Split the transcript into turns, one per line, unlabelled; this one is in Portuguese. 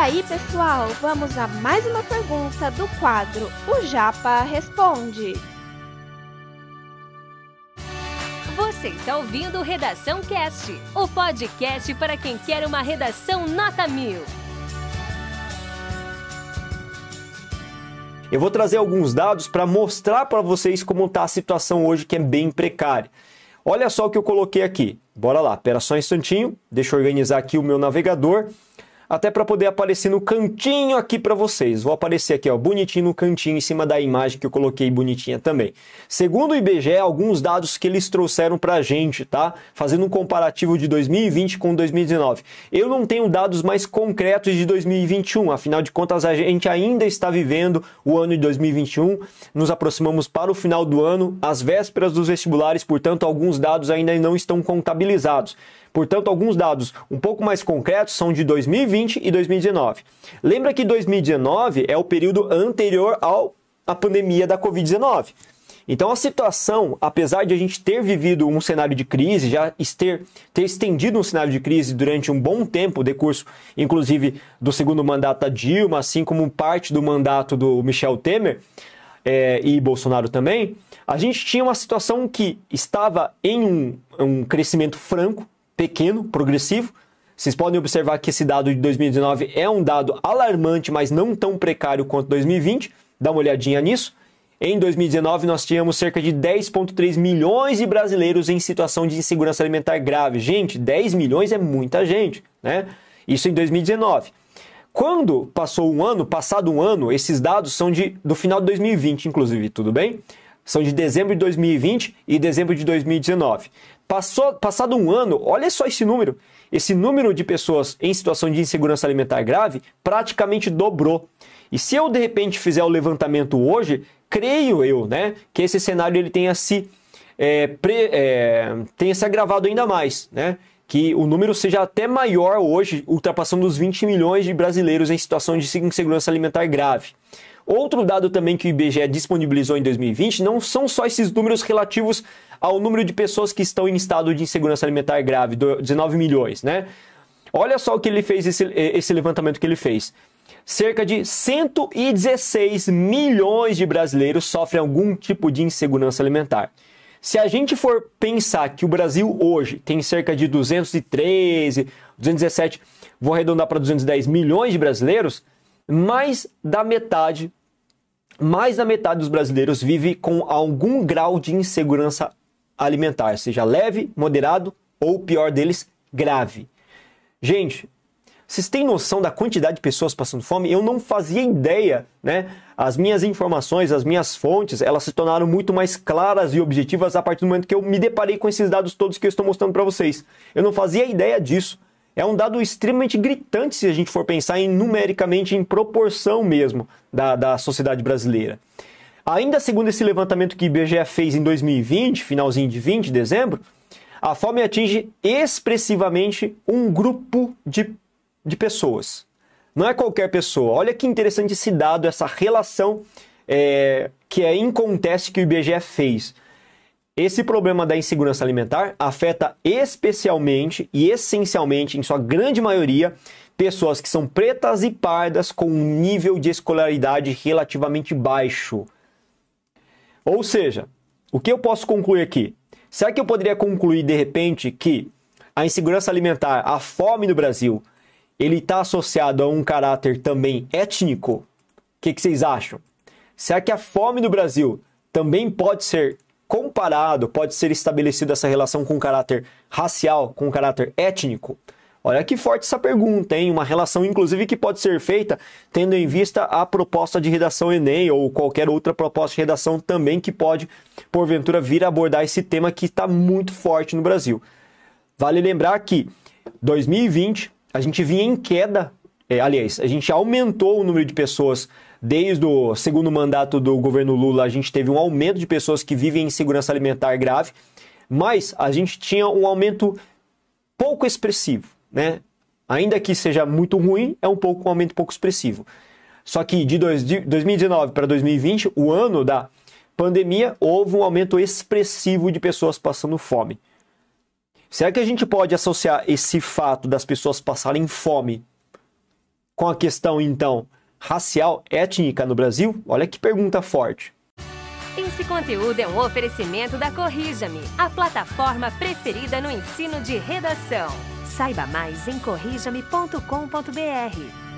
aí, pessoal, vamos a mais uma pergunta do quadro O Japa Responde.
Você está ouvindo Redação Cast, o podcast para quem quer uma redação nota mil.
Eu vou trazer alguns dados para mostrar para vocês como está a situação hoje, que é bem precária. Olha só o que eu coloquei aqui. Bora lá, espera só um instantinho, deixa eu organizar aqui o meu navegador até para poder aparecer no cantinho aqui para vocês. Vou aparecer aqui, ó, bonitinho no cantinho em cima da imagem que eu coloquei bonitinha também. Segundo o IBGE, alguns dados que eles trouxeram para a gente, tá? Fazendo um comparativo de 2020 com 2019. Eu não tenho dados mais concretos de 2021, afinal de contas a gente ainda está vivendo o ano de 2021, nos aproximamos para o final do ano, às vésperas dos vestibulares, portanto alguns dados ainda não estão contabilizados. Portanto, alguns dados um pouco mais concretos são de 2020 e 2019. Lembra que 2019 é o período anterior à pandemia da Covid-19. Então a situação, apesar de a gente ter vivido um cenário de crise, já ter, ter estendido um cenário de crise durante um bom tempo, decurso inclusive do segundo mandato da Dilma, assim como parte do mandato do Michel Temer é, e Bolsonaro também, a gente tinha uma situação que estava em um, um crescimento franco, pequeno, progressivo. Vocês podem observar que esse dado de 2019 é um dado alarmante, mas não tão precário quanto 2020. Dá uma olhadinha nisso. Em 2019, nós tínhamos cerca de 10,3 milhões de brasileiros em situação de insegurança alimentar grave. Gente, 10 milhões é muita gente, né? Isso em 2019. Quando passou um ano, passado um ano, esses dados são de, do final de 2020, inclusive, tudo bem? São de dezembro de 2020 e dezembro de 2019. Passou, passado um ano, olha só esse número. Esse número de pessoas em situação de insegurança alimentar grave praticamente dobrou. E se eu de repente fizer o levantamento hoje, creio eu, né, que esse cenário ele tenha se é, pre, é, tenha se agravado ainda mais, né? Que o número seja até maior hoje, ultrapassando os 20 milhões de brasileiros em situação de insegurança alimentar grave. Outro dado também que o IBGE disponibilizou em 2020 não são só esses números relativos ao número de pessoas que estão em estado de insegurança alimentar grave, 19 milhões, né? Olha só o que ele fez, esse, esse levantamento que ele fez. Cerca de 116 milhões de brasileiros sofrem algum tipo de insegurança alimentar. Se a gente for pensar que o Brasil hoje tem cerca de 213, 217, vou arredondar para 210 milhões de brasileiros, mais da metade, mais da metade dos brasileiros vive com algum grau de insegurança alimentar, seja leve, moderado ou pior deles, grave. Gente, vocês têm noção da quantidade de pessoas passando fome? Eu não fazia ideia, né? As minhas informações, as minhas fontes, elas se tornaram muito mais claras e objetivas a partir do momento que eu me deparei com esses dados todos que eu estou mostrando para vocês. Eu não fazia ideia disso. É um dado extremamente gritante se a gente for pensar em numericamente, em proporção mesmo da, da sociedade brasileira. Ainda segundo esse levantamento que o IBGE fez em 2020, finalzinho de 20, dezembro, a fome atinge expressivamente um grupo de, de pessoas. Não é qualquer pessoa. Olha que interessante esse dado, essa relação é, que é em contexto que o IBGE fez. Esse problema da insegurança alimentar afeta especialmente e essencialmente, em sua grande maioria, pessoas que são pretas e pardas com um nível de escolaridade relativamente baixo. Ou seja, o que eu posso concluir aqui? Será que eu poderia concluir de repente que a insegurança alimentar, a fome no Brasil, ele está associado a um caráter também étnico? O que, que vocês acham? Será que a fome no Brasil também pode ser comparado, pode ser estabelecido essa relação com caráter racial, com caráter étnico? Olha que forte essa pergunta, hein? Uma relação, inclusive, que pode ser feita tendo em vista a proposta de redação Enem ou qualquer outra proposta de redação também que pode, porventura, vir abordar esse tema que está muito forte no Brasil. Vale lembrar que 2020 a gente vinha em queda, é, aliás, a gente aumentou o número de pessoas desde o segundo mandato do governo Lula, a gente teve um aumento de pessoas que vivem em segurança alimentar grave, mas a gente tinha um aumento pouco expressivo né? Ainda que seja muito ruim, é um pouco um aumento pouco expressivo. Só que de, dois, de 2019 para 2020, o ano da pandemia, houve um aumento expressivo de pessoas passando fome. Será que a gente pode associar esse fato das pessoas passarem fome com a questão, então, racial, étnica no Brasil? Olha que pergunta forte.
Esse conteúdo é um oferecimento da Corrija-me, a plataforma preferida no ensino de redação. Saiba mais em corrijame.com.br.